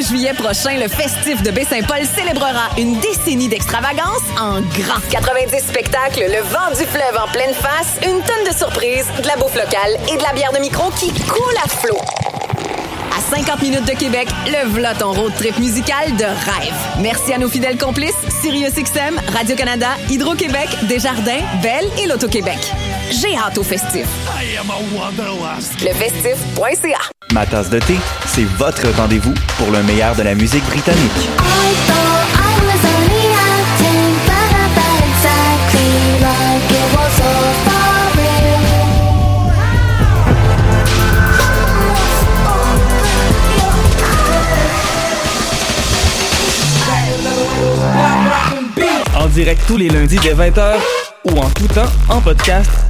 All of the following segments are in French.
21 juillet prochain, le festif de Baie-Saint-Paul célébrera une décennie d'extravagance en grand. 90 spectacles, le vent du fleuve en pleine face, une tonne de surprises, de la bouffe locale et de la bière de micro qui coule à flot. À 50 minutes de Québec, le v'là ton road trip musical de rêve. Merci à nos fidèles complices, SiriusXM, Radio-Canada, Hydro-Québec, Desjardins, Belle et l'Auto-Québec. J'ai hâte au festif. Lefestif.ca Ma tasse de thé, c'est votre rendez-vous pour le meilleur de la musique britannique. En direct tous les lundis dès 20h ou en tout temps en podcast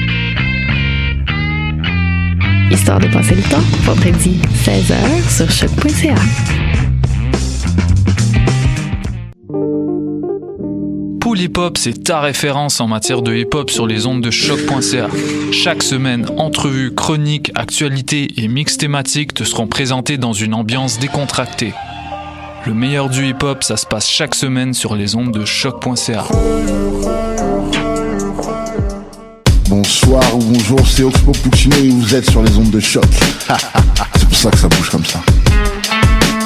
Histoire de passer le temps, vendredi 16h sur choc.ca. Pool Hip Hop, c'est ta référence en matière de hip hop sur les ondes de choc.ca. Chaque semaine, entrevues, chroniques, actualités et mix thématiques te seront présentés dans une ambiance décontractée. Le meilleur du hip hop, ça se passe chaque semaine sur les ondes de choc.ca. Bonsoir ou bonjour, c'est Oxpo Puccino et vous êtes sur les ondes de choc. c'est pour ça que ça bouge comme ça.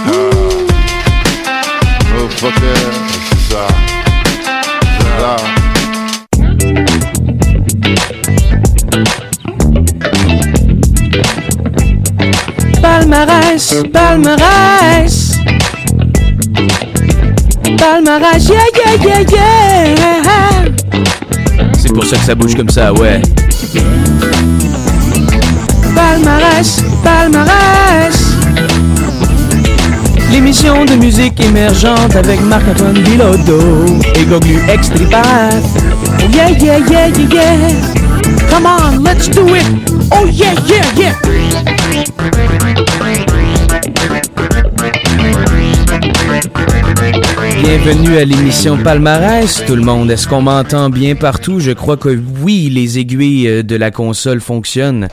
Oh fucker, c'est ça. C'est ça. Palmarès, palmarès. Palmarès, yeah, yeah, yeah, yeah. C'est pour ça que ça bouge comme ça, ouais. Palmarès, palmarès. L'émission de musique émergente avec Marc-Antoine Bilodeau et Goglu Extripath. Oh yeah, yeah, yeah, yeah, yeah. Come on, let's do it. Oh yeah, yeah, yeah. Bienvenue à l'émission Palmarès, tout le monde. Est-ce qu'on m'entend bien partout? Je crois que oui, les aiguilles euh, de la console fonctionnent.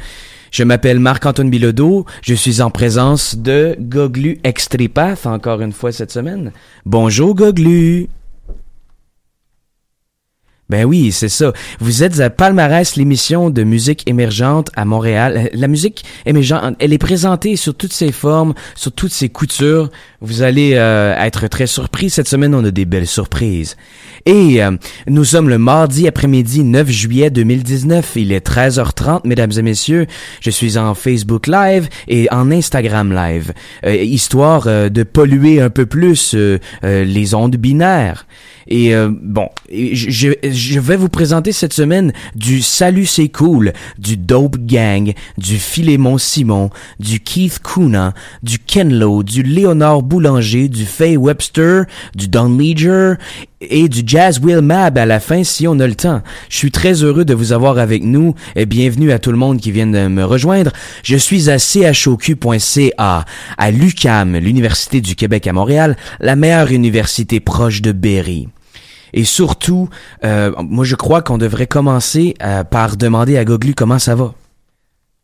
Je m'appelle Marc-Antoine Bilodeau. Je suis en présence de Goglu Extripath encore une fois cette semaine. Bonjour Goglu. Ben oui, c'est ça. Vous êtes à Palmarès, l'émission de musique émergente à Montréal. Euh, La musique émergente, elle est présentée sur toutes ses formes, sur toutes ses coutures. Vous allez euh, être très surpris. Cette semaine, on a des belles surprises. Et euh, nous sommes le mardi après-midi 9 juillet 2019. Il est 13h30, mesdames et messieurs. Je suis en Facebook Live et en Instagram Live, euh, histoire euh, de polluer un peu plus euh, les ondes binaires. Et euh, bon, je, vais vous présenter cette semaine du Salut c'est cool, du Dope Gang, du Philémon Simon, du Keith Kuna, du Ken Lo, du Léonard Boulanger, du Faye Webster, du Don Leger et du Jazz Will Mab à la fin si on a le temps. Je suis très heureux de vous avoir avec nous et bienvenue à tout le monde qui vient de me rejoindre. Je suis à choq.ca, à l'UCAM, l'Université du Québec à Montréal, la meilleure université proche de Berry. Et surtout, euh, moi je crois qu'on devrait commencer euh, par demander à Goglu comment ça va.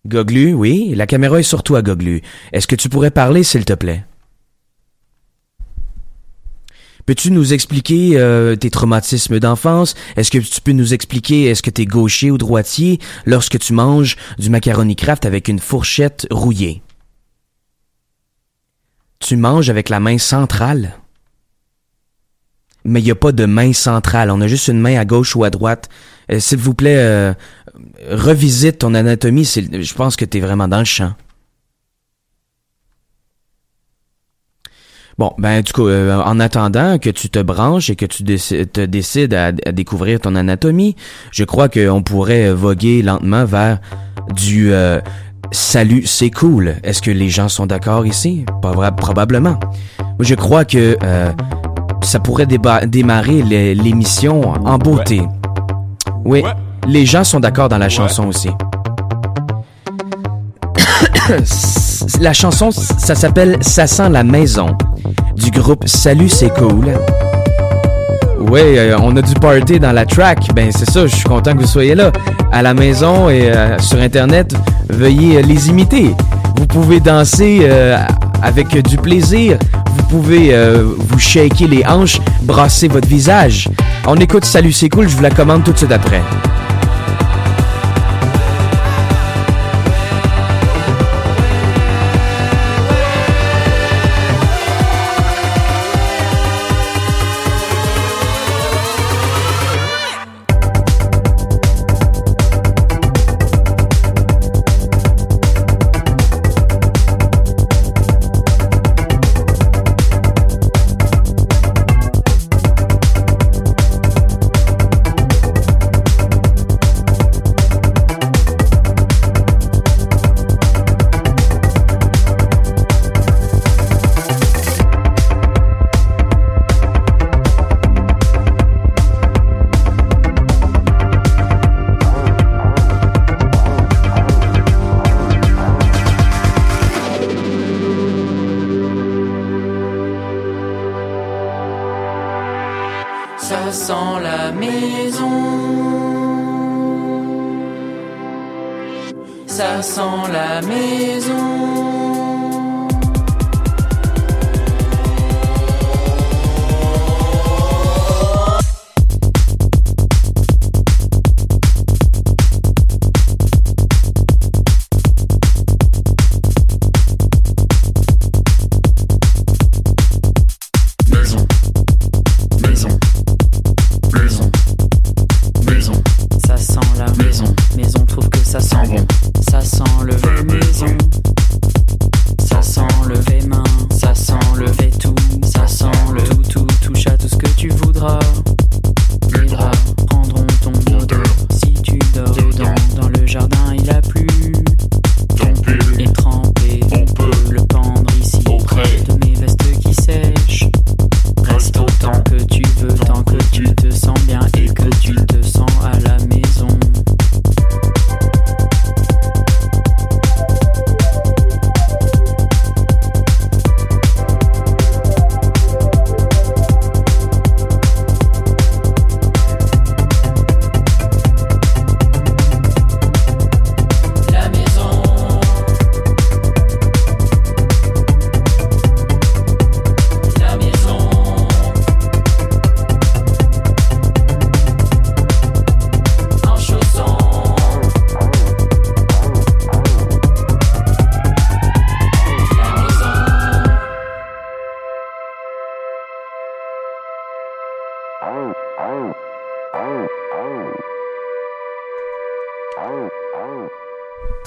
Goglu, oui, la caméra est sur toi, Goglu. Est-ce que tu pourrais parler, s'il te plaît? Peux-tu nous expliquer euh, tes traumatismes d'enfance? Est-ce que tu peux nous expliquer est-ce que tu es gaucher ou droitier? Lorsque tu manges du macaroni craft avec une fourchette rouillée? Tu manges avec la main centrale? Mais il n'y a pas de main centrale. On a juste une main à gauche ou à droite. Euh, S'il vous plaît, euh, revisite ton anatomie. Je pense que tu es vraiment dans le champ. Bon, ben du coup, euh, en attendant que tu te branches et que tu déci- te décides à, à découvrir ton anatomie, je crois qu'on pourrait voguer lentement vers du euh, salut, c'est cool. Est-ce que les gens sont d'accord ici? Pas probablement. Je crois que euh, ça pourrait démarrer l'é- l'émission en beauté. Oui, les gens sont d'accord dans la chanson aussi. la chanson, ça s'appelle Ça sent la maison du groupe Salut c'est cool. Oui, euh, on a du party dans la track. Ben c'est ça, je suis content que vous soyez là. À la maison et euh, sur Internet, veuillez euh, les imiter. Vous pouvez danser avec du plaisir. Vous pouvez vous shaker les hanches, brasser votre visage. On écoute Salut c'est cool, je vous la commande tout de suite après.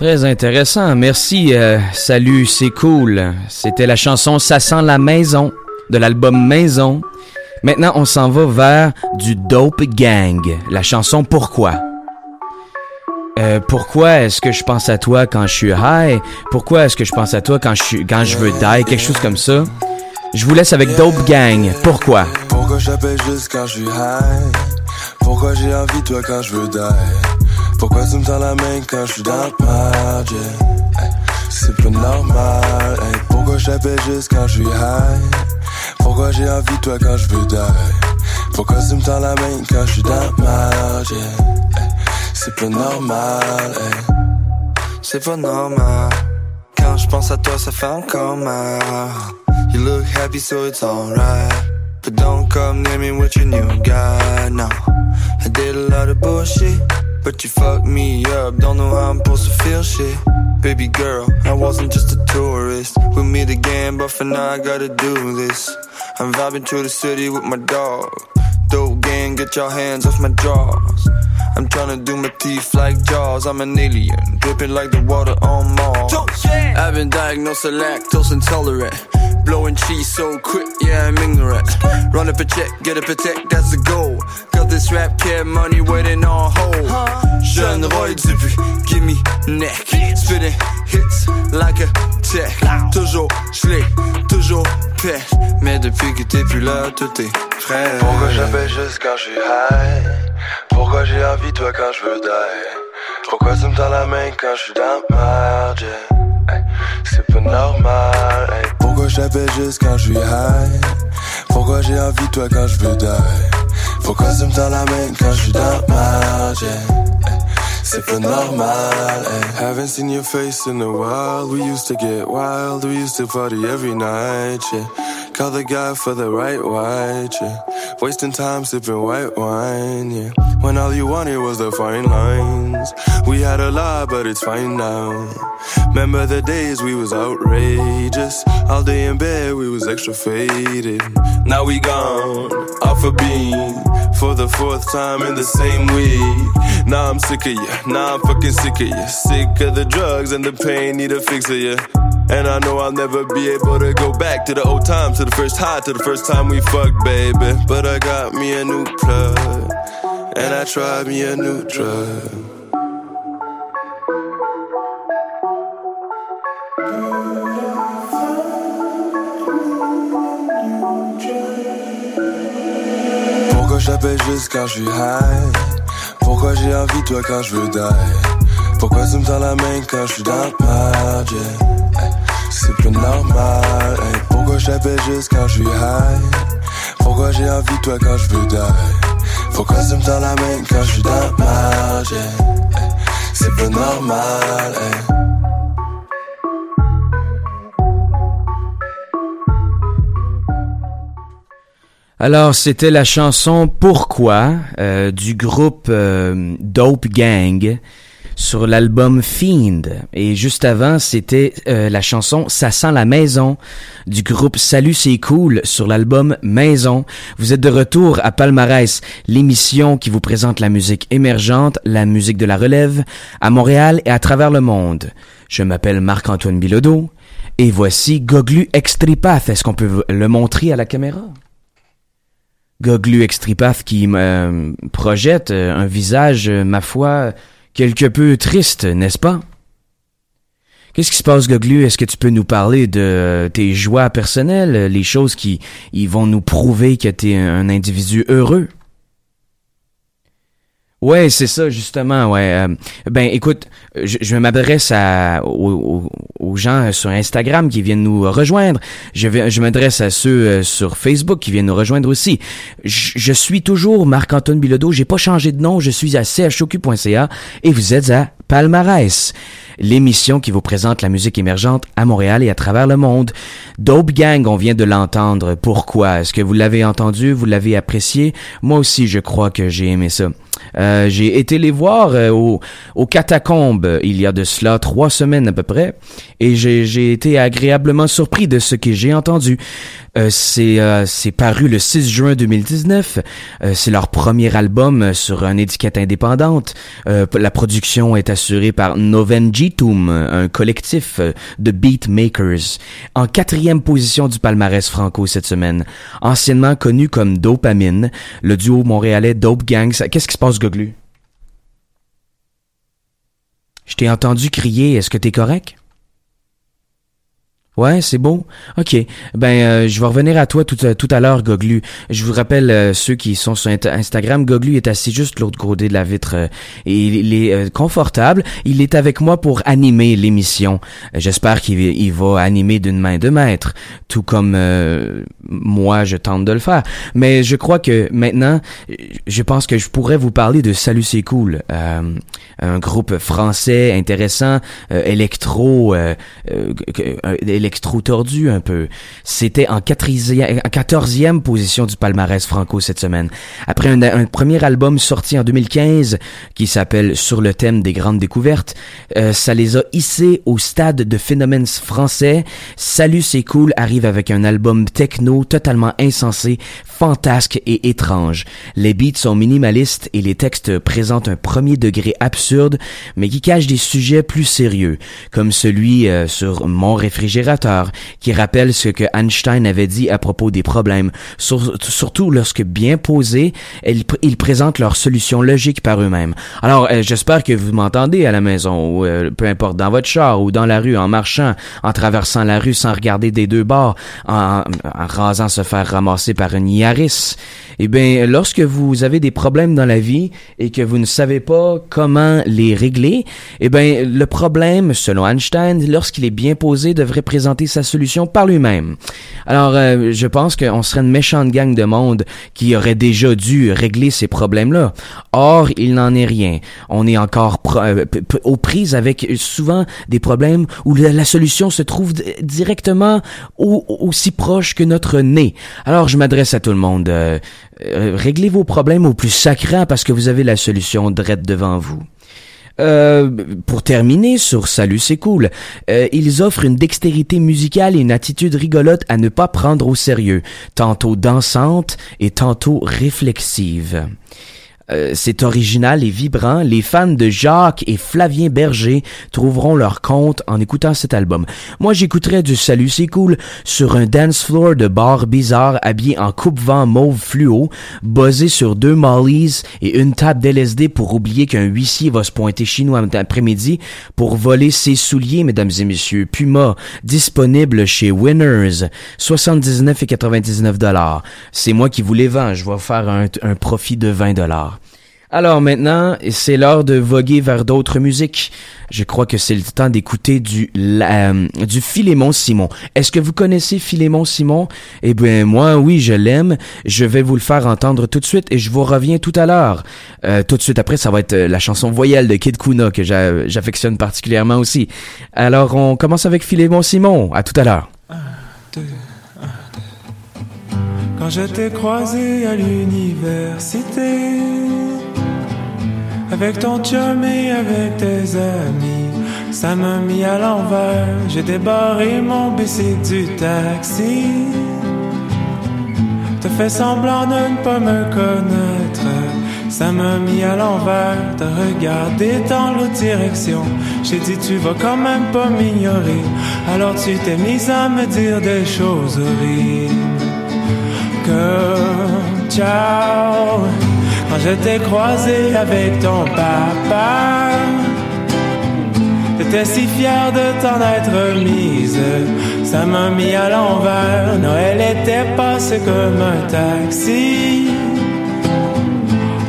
Très intéressant. Merci. euh, salut, c'est cool. C'était la chanson Ça sent la maison de l'album Maison. Maintenant, on s'en va vers du Dope Gang. La chanson Pourquoi? Euh, pourquoi est-ce que je pense à toi quand je suis high? Pourquoi est-ce que je pense à toi quand je quand je veux die? Quelque chose comme ça. Je vous laisse avec Dope Gang. Pourquoi? Pourquoi j'appelle juste quand je suis high? Pourquoi j'ai envie de toi quand je veux die? Pourquoi tu me tends la main quand je suis dans le Hey, C'est pas normal hey. Pourquoi j'appelle juste quand je suis high? Pourquoi j'ai envie de toi quand je veux die? Pourquoi tu me tends la main quand je suis dans le Hey, C'est pas normal. C'est pas normal Quand je pense à toi ça fait encore mal You look happy so it's alright. But don't come near me with your new guy, no. I did a lot of bullshit But you fucked me up, don't know how I'm supposed to feel shit. Baby girl, I wasn't just a tourist. We'll meet again, but for now I gotta do this. I'm vibing through the city with my dog. Dope gang, get your hands off my jaws I'm tryna do my teeth like jaws. I'm an alien, dripping like the water on Mars. I've been diagnosed with lactose intolerant Blowing cheese so quick, yeah, I'm ignorant. Run up a check, get a tech, that's the goal. Got this rap kid money waiting on hold. Jeune Roy Dupuis, give me neck. Spitting hits like a tech. Toujours schlick, toujours paix. Mais depuis que t'es plus là, tout est frais. Pourquoi j'appelle juste quand je suis high? Pourquoi j'ai envie toi quand je veux die? Pourquoi tu me tends la main quand je suis dans ma hey, C'est pas normal. Hey. Pourquoi j'appelle juste quand je high? Pourquoi j'ai envie de toi quand je veux die? Pourquoi tu me tends la main quand je suis dans ma hey, C'est pas normal. Hey. Haven't seen your face in a while. We used to get wild. We used to party every night. Yeah. Call the guy for the right white. Yeah. Wasting time sipping white wine. Yeah. When all you wanted was the fine lines. We had a lot, but it's fine now. Remember the days we was outrageous. All day in bed, we was extra faded. Now we gone off a beam for the fourth time in the same week. Now I'm sick of you. Now I'm fucking sick of you. Sick of the drugs and the pain. Need a fix of you. And I know I'll never be able to go back to the old times, to the first high, to the first time we fucked, baby. But I got me a new plug, and I tried me a new drug. Pourquoi j'appelle juste quand je suis high? Pourquoi j'ai envie de toi quand je veux die? Pourquoi tu me tends la main quand je suis dans ma C'est pas normal. Hey, pourquoi j'appelle juste quand je suis high? Pourquoi j'ai envie de toi quand je veux die? Pourquoi tu me tends la main quand je suis dans ma C'est pas normal. Hey. Alors, c'était la chanson Pourquoi euh, du groupe euh, Dope Gang sur l'album Fiend. Et juste avant, c'était euh, la chanson Ça sent la maison du groupe Salut c'est cool sur l'album Maison. Vous êtes de retour à Palmarès, l'émission qui vous présente la musique émergente, la musique de la relève, à Montréal et à travers le monde. Je m'appelle Marc-Antoine Bilodeau et voici Goglu Extripath. Est-ce qu'on peut le montrer à la caméra? Goglu Extripath qui euh, projette euh, un visage, euh, ma foi, quelque peu triste, n'est-ce pas? Qu'est-ce qui se passe, Goglu? Est-ce que tu peux nous parler de tes joies personnelles, les choses qui ils vont nous prouver que tu es un individu heureux? Ouais, c'est ça justement. Ouais. Euh, ben, écoute, je, je m'adresse à aux, gens sur Instagram qui viennent nous rejoindre. Je je m'adresse à ceux euh, sur Facebook qui viennent nous rejoindre aussi. Je, je suis toujours Marc-Antoine Bilodeau. J'ai pas changé de nom. Je suis à chocu.ca et vous êtes à Palmarès l'émission qui vous présente la musique émergente à Montréal et à travers le monde. Dope Gang, on vient de l'entendre. Pourquoi? Est-ce que vous l'avez entendu? Vous l'avez apprécié? Moi aussi, je crois que j'ai aimé ça. Euh, j'ai été les voir euh, au, au Catacombes il y a de cela trois semaines à peu près et j'ai été agréablement surpris de ce que j'ai entendu. Euh, c'est c'est paru le 6 juin 2019. c'est leur premier album sur une étiquette indépendante. la production est assurée par Novengitum, un collectif de beatmakers. En quatrième position du palmarès franco cette semaine. Anciennement connu comme Dopamine, le duo montréalais Dope Gang. Qu'est-ce qui se passe, Goglu? Je t'ai entendu crier. Est-ce que t'es correct? Ouais, c'est beau. Ok. Ben, euh, je vais revenir à toi tout, euh, tout à l'heure, Goglu. Je vous rappelle euh, ceux qui sont sur Instagram. Goglu est assis juste l'autre côté de la vitre et il, est confortable. Il est avec moi pour animer l'émission. J'espère qu'il il va animer d'une main de maître, tout comme moi je tente de le faire. Mais je crois que maintenant, je pense que je pourrais vous parler de Salut c'est cool, un groupe français intéressant, électro électro tordu un peu. C'était en quatorzième position du palmarès franco cette semaine. Après un, premier album sorti en 2015 qui s'appelle Sur le thème des grandes découvertes, euh, ça les a hissés au stade de phénomènes français. Salut c'est cool arrive avec un album techno totalement insensé, fantasque et étrange. Les beats sont minimalistes et les textes présentent un premier degré absurde mais qui cache des sujets plus sérieux, comme celui euh, sur Mon réfrigérateur qui rappelle ce que Einstein avait dit à propos des problèmes, sur- surtout lorsque bien posés, ils présentent leurs solutions logiques par eux-mêmes. Alors, euh, j'espère que vous m'entendez à la maison, ou euh, peu importe, dans votre char, ou dans la rue, en marchant, en traversant la rue sans regarder des deux bords, en, en rasant se faire ramasser par une Yaris. Eh bien, lorsque vous avez des problèmes dans la vie et que vous ne savez pas comment les régler, eh bien, le problème, selon Einstein, lorsqu'il est bien posé, devrait présenter sa solution par lui-même. Alors, euh, je pense qu'on serait une méchante gang de monde qui aurait déjà dû régler ces problèmes-là. Or, il n'en est rien. On est encore euh, aux prises avec souvent des problèmes où la, solution se trouve directement au- aussi proche que notre nez. Alors, je m'adresse à tout le monde. euh, euh, réglez vos problèmes au plus sacrant parce que vous avez la solution drette devant vous. Euh, pour terminer sur Salut c'est cool, euh, ils offrent une dextérité musicale et une attitude rigolote à ne pas prendre au sérieux, tantôt dansante et tantôt réflexive. Euh, c'est original et vibrant. Les fans de Jacques et Flavien Berger trouveront leur compte en écoutant cet album. Moi, j'écouterais du Salut, c'est cool sur un dance floor de bar bizarre habillé en coupe-vent mauve fluo, buzzé sur deux mollies et une table d'LSD pour oublier qu'un huissier va se pointer chez nous après-midi pour voler ses souliers, mesdames et messieurs. Puma, disponible chez Winners, 79 et 99 dollars. C'est moi qui vous les vends. Je vais faire un, un profit de 20 dollars. Alors maintenant, c'est l'heure de voguer vers d'autres musiques. Je crois que c'est le temps d'écouter du la- euh, Philémon Simon. Est-ce que vous connaissez Philémon Simon? Eh bien moi oui, je l'aime. Je vais vous le faire entendre tout de suite et je vous reviens tout à l'heure. Euh, tout de suite après, ça va être euh, la chanson Voyelle de Kid Kuna que j'a- j'affectionne particulièrement aussi. Alors on commence avec Philémon Simon. À tout à l'heure. Quand je croisé à l'université, avec ton chum et avec tes amis, ça m'a mis à l'envers. J'ai débarré mon bicycle du taxi. T'as fait semblant de ne pas me connaître. Ça m'a mis à l'envers. T'as regardé dans l'autre direction. J'ai dit, tu vas quand même pas m'ignorer. Alors tu t'es mise à me dire des choses horribles ciao quand je t'ai croisé avec ton papa. T'étais si fier de t'en être mise, ça m'a mis à l'envers. Noël était passé comme un taxi.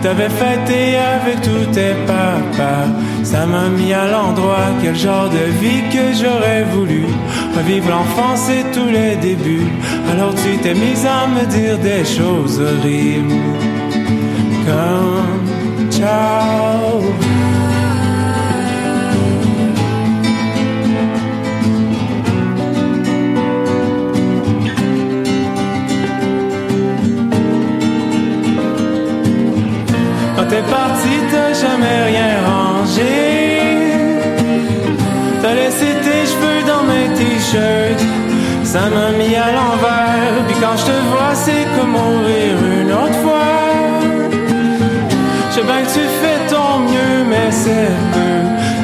T'avais fêté avec tous tes papas, ça m'a mis à l'endroit. Quel genre de vie que j'aurais voulu revivre l'enfance et tous les débuts. Alors tu t'es mise à me dire des choses horribles, ciao. Quand t'es parti, t'as jamais rien rangé. T'as laissé tes cheveux dans mes t-shirts. Ça m'a mis à l'envers. Puis quand je te vois, c'est comme mourir une autre fois. Sais bien que tu fais ton mieux, mais c'est peu.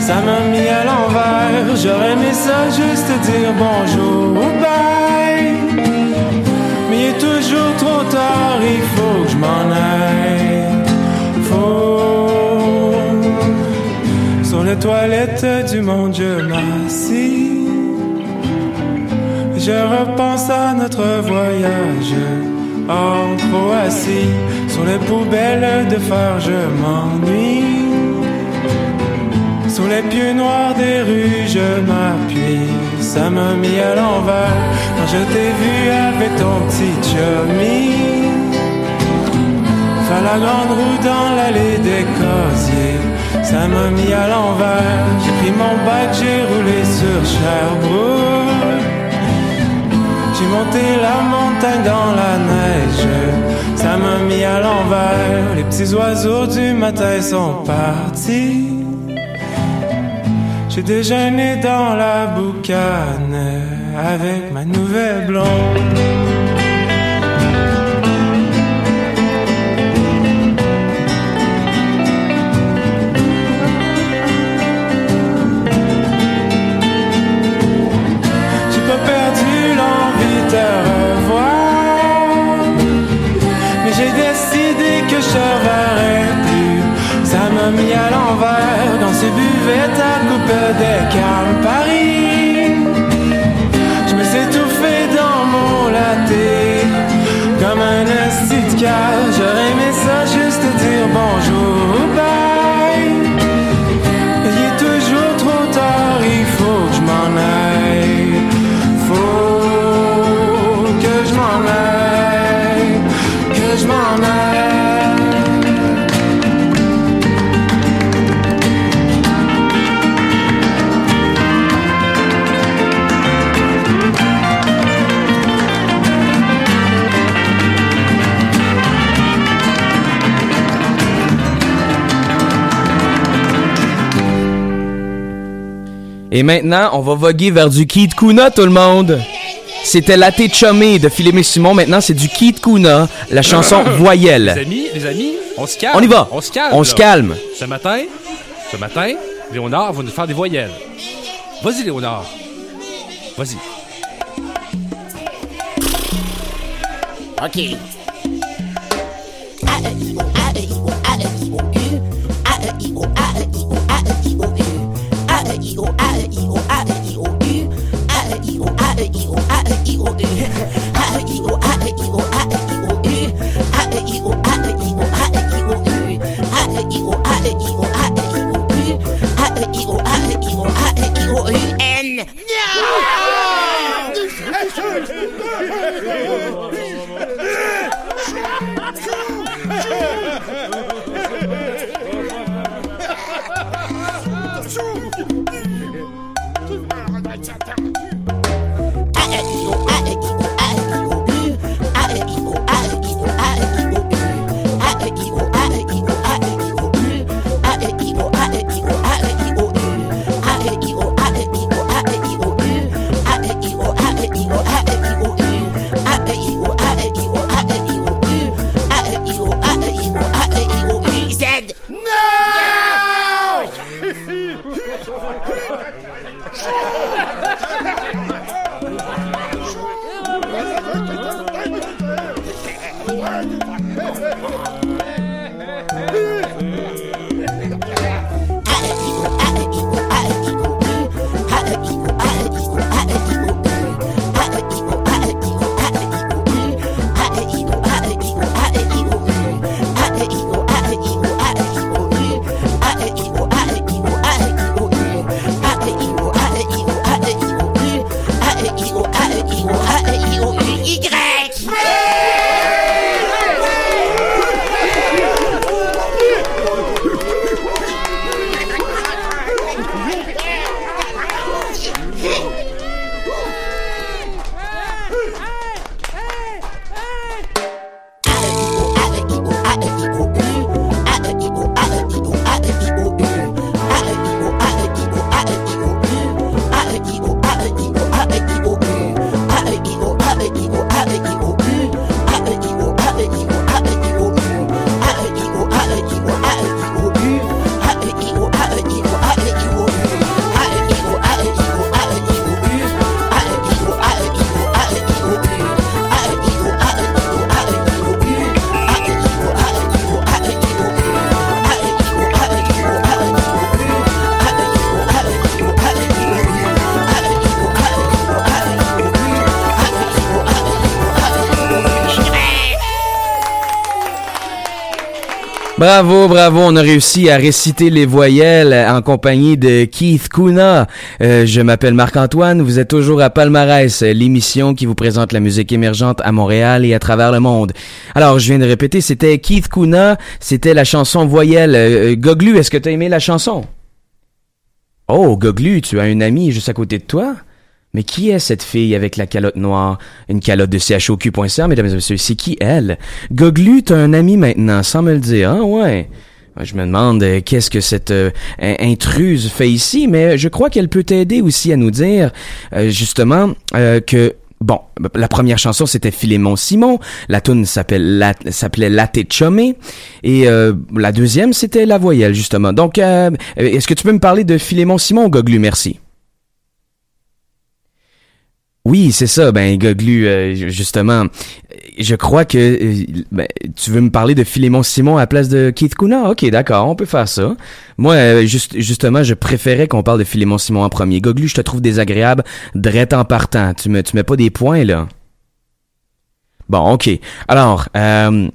Ça m'a mis à l'envers. J'aurais aimé ça juste te dire bonjour ou bye. Mais il est toujours trop tard, il faut que je m'en aille. Faut. Sur les toilettes du monde, je m'assis. Je repense à notre voyage. En assis sur les poubelles de phare, je m'ennuie. Sous les pieux noirs des rues, je m'appuie. Ça m'a mis à l'envers quand je t'ai vu avec ton petit chummy. Faire la grande roue dans l'allée des cosiers. Ça m'a mis à l'envers. J'ai pris mon bac, j'ai roulé sur Sherbrooke. J'ai monté la montagne dans la neige. Ça m'a mis à l'envers. Les petits oiseaux du matin sont partis. J'ai déjeuné dans la boucane avec ma nouvelle blonde. te revoir. Mais j'ai décidé que je verrai plus. Ça m'a mis à l'envers dans ces buvettes à coupe des carmes Paris. Je me suis étouffé dans mon latte comme un acide cage. Et maintenant, on va voguer vers du Kid Kuna, tout le monde. C'était Latte Chummy de Philippe Simon. Maintenant, c'est du Kid Kuna, la chanson Voyelle. Les amis, les amis, on se calme. On y va. On se calme. On se calme. Ce matin, ce matin, Léonard va nous faire des voyelles. Vas-y, Léonard. Vas-y. OK. I, O, A, E, I, O, A, E, I, O, U. A, E, I, O, A, E, I, O, A, E, I, O, U. A, E, I, O, A, E, I, O, A, E, I, O, U. A, E, I, O, A, E, I, O, A, E, I, O, U. A, E, I, O, A, E, I, O, A, E, I, O, U. A, E, I, O, A, E, I, O, A, E, I, O, U. N. Bravo, bravo, on a réussi à réciter les voyelles en compagnie de Keith Kuna. Euh, je m'appelle Marc-Antoine, vous êtes toujours à Palmarès, l'émission qui vous présente la musique émergente à Montréal et à travers le monde. Alors, je viens de répéter, c'était Keith Kuna, c'était la chanson voyelle. Euh, Goglu, est-ce que tu as aimé la chanson? Oh, Goglu, tu as un ami juste à côté de toi? Mais qui est cette fille avec la calotte noire? Une calotte de CHOQ.ca, mesdames et messieurs. C'est qui elle? Goglu, t'as un ami maintenant, sans me le dire, hein? Ouais. Je me demande euh, qu'est-ce que cette euh, in- intruse fait ici, mais je crois qu'elle peut t'aider aussi à nous dire, euh, justement, euh, que Bon, la première chanson c'était Philémon Simon, la tune s'appelle la, s'appelait Latte Chumé et euh, la deuxième c'était La Voyelle justement. Donc euh, est-ce que tu peux me parler de Philémon Simon Goglu? Merci. Oui, c'est ça. Ben, Goglu, euh, justement, je crois que euh, ben, tu veux me parler de Philémon Simon à la place de Keith Kuna? Ok, d'accord, on peut faire ça. Moi, euh, juste, justement, je préférais qu'on parle de Philémon Simon en premier. Goglu, je te trouve désagréable, drette en partant. Tu me, tu mets pas des points là. Bon, ok. Alors, euh,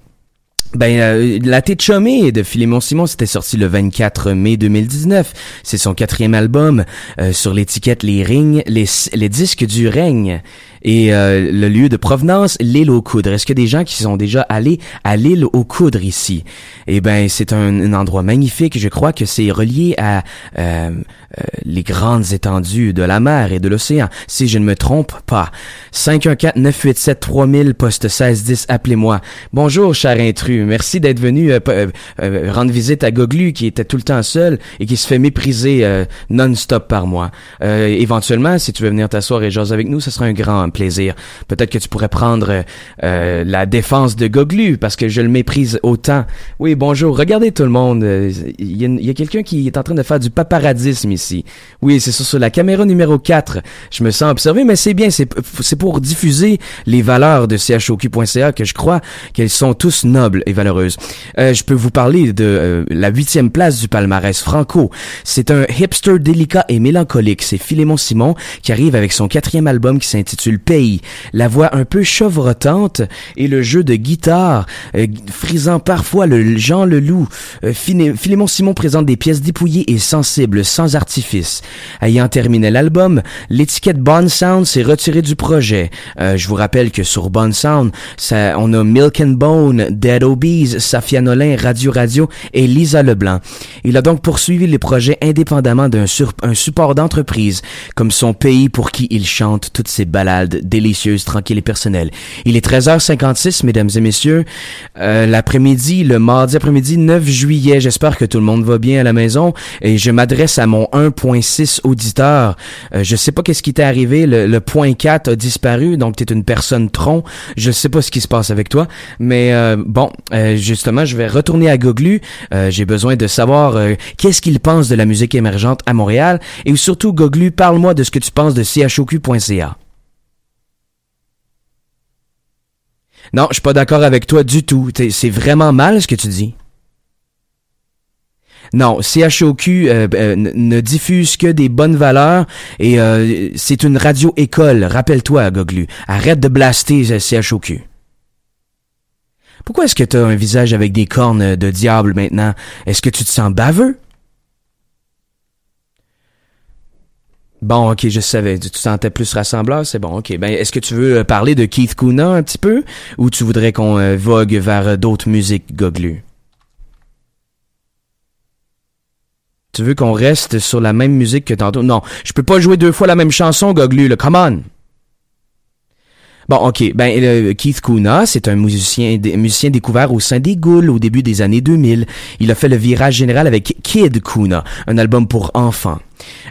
ben, euh, La Tête Chomée de Philémon Simon, c'était sorti le 24 mai 2019. C'est son quatrième album euh, sur l'étiquette Les Rings, les, les disques du règne. Et euh, le lieu de provenance, l'île aux coudres. Est-ce qu'il y a des gens qui sont déjà allés à l'île aux coudres ici? Eh ben, c'est un, endroit magnifique. Je crois que c'est relié à euh, euh, les grandes étendues de la mer et de l'océan, si je ne me trompe pas. 514-987-3000, poste 1610, appelez-moi. Bonjour, cher intrus. Merci d'être venu euh, rendre visite à Goglu, qui était tout le temps seul et qui se fait mépriser non-stop par moi. Éventuellement, si tu veux venir t'asseoir et jaser avec nous, ce sera un grand plaisir. Peut-être que tu pourrais prendre euh, la défense de Goglu, parce que je le méprise autant. Oui, bonjour. Regardez tout le monde. Euh, Il y a, quelqu'un qui est en train de faire du paparazisme ici. Oui, c'est ça, sur la caméra numéro 4. Je me sens observé, mais c'est bien. C'est pour diffuser les valeurs de choq.ca que je crois qu'elles sont tous nobles et valeureuses. Euh, je peux vous parler de euh, la huitième place du palmarès franco. C'est un hipster délicat et mélancolique. C'est Philémon Simon qui arrive avec son quatrième album qui s'intitule Pays. La voix un peu chevrotante et le jeu de guitare euh, frisant parfois le Jean Leloup. Euh, Philémon Simon présente des pièces dépouillées et sensibles, sans artifice. Ayant terminé l'album, l'étiquette Bond Sound s'est retirée du projet. Euh, je vous rappelle que sur Bond Sound, ça, on a Milk and Bone, Dead Obies, Safia Nolin, Radio Radio et Lisa Leblanc. Il a donc poursuivi les projets indépendamment d'un support d'entreprise, comme son pays pour qui il chante toutes ses ballades délicieuses, tranquilles et personnelles. Il est 13h56, mesdames et messieurs. Euh, L'après-midi, le mardi après-midi 9 juillet, j'espère que tout le monde va bien à la maison et je m'adresse à mon 1.6 auditeur. Euh, je sais pas qu'est-ce qui t'est arrivé, le, le point 4 a disparu, donc t'es une personne tronc. Je sais pas ce qui se passe avec toi, mais euh, bon, euh, justement, je vais retourner à Goglu. J'ai besoin de savoir qu'est-ce qu'il pense de la musique émergente à Montréal et surtout, Goglu, parle-moi de ce que tu penses de choq.ca. Non, je suis pas d'accord avec toi du tout. C'est vraiment mal ce que tu dis. Non, CHOQ euh, euh, ne diffuse que des bonnes valeurs et euh, c'est une radio-école, rappelle-toi, Goglu. Arrête de blaster euh, CHOQ. Pourquoi est-ce que t'as un visage avec des cornes de diable maintenant? Est-ce que tu te sens baveux? Bon, ok, je savais. Tu sentais plus rassembleur, c'est bon. Ok, ben, est-ce que tu veux euh, parler de Keith Kuna un petit peu, ou tu voudrais qu'on euh, vogue vers euh, d'autres musiques, Goglu? Tu veux qu'on reste sur la même musique que tantôt? Non, je peux pas jouer deux fois la même chanson, Goglu, là. Come on! Bon, ok. Ben, Keith Kuna, c'est un musicien, musicien découvert au sein des Ghouls au début des années 2000. Il a fait le virage général avec Kid Kuna, un album pour enfants.